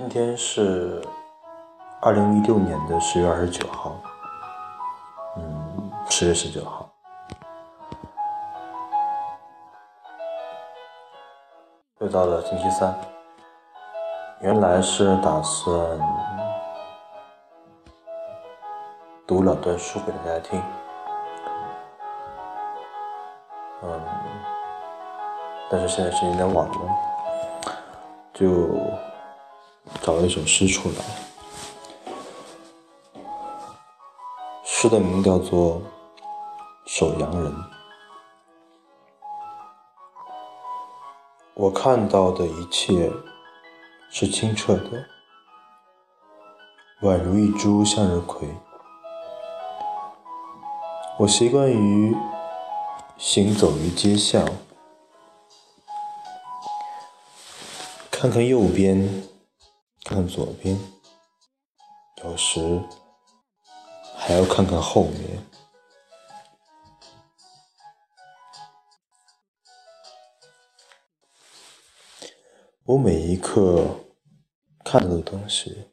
今天是二零一六年的十月二十九号，嗯，十月十九号，又到了星期三。原来是打算读两段书给大家听，嗯，但是现在是有点晚了，就。找了一首诗出来，诗的名叫做《守阳人》。我看到的一切是清澈的，宛如一株向日葵。我习惯于行走于街巷，看看右边。看左边，有时还要看看后面。我每一刻看到的东西，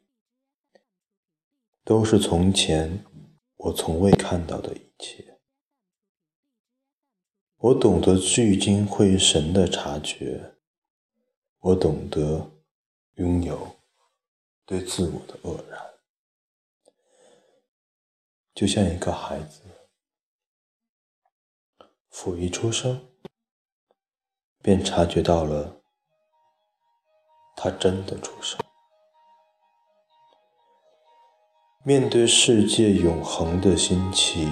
都是从前我从未看到的一切。我懂得聚精会神的察觉，我懂得拥有。对自我的愕然，就像一个孩子，甫一出生，便察觉到了他真的出生。面对世界永恒的新奇，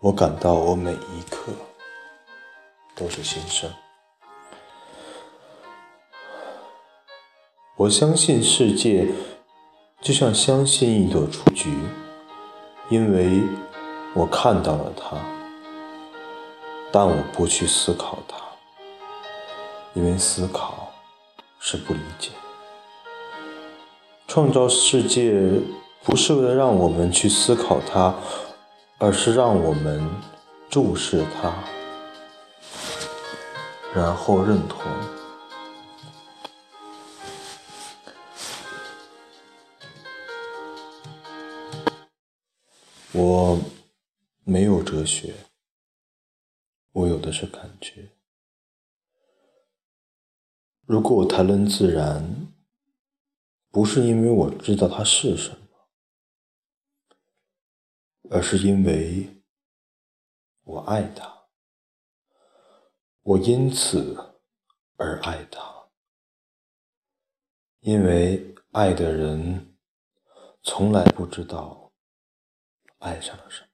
我感到我每一刻都是新生。我相信世界，就像相信一朵雏菊，因为我看到了它，但我不去思考它，因为思考是不理解。创造世界不是为了让我们去思考它，而是让我们注视它，然后认同。我没有哲学，我有的是感觉。如果我谈论自然，不是因为我知道它是什么，而是因为我爱它，我因此而爱它，因为爱的人从来不知道。爱上了什么？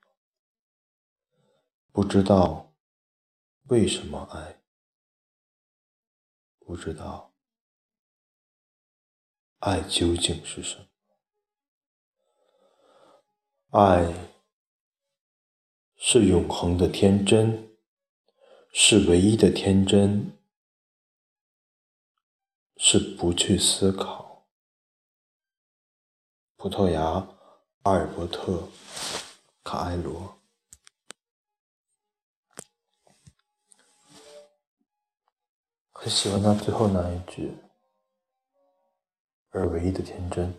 不知道为什么爱，不知道爱究竟是什么？爱是永恒的天真，是唯一的天真，是不去思考。葡萄牙阿尔伯特。卡艾罗。很喜欢他最后那一句而唯一的天真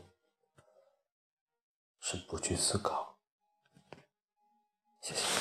是不去思考。谢谢。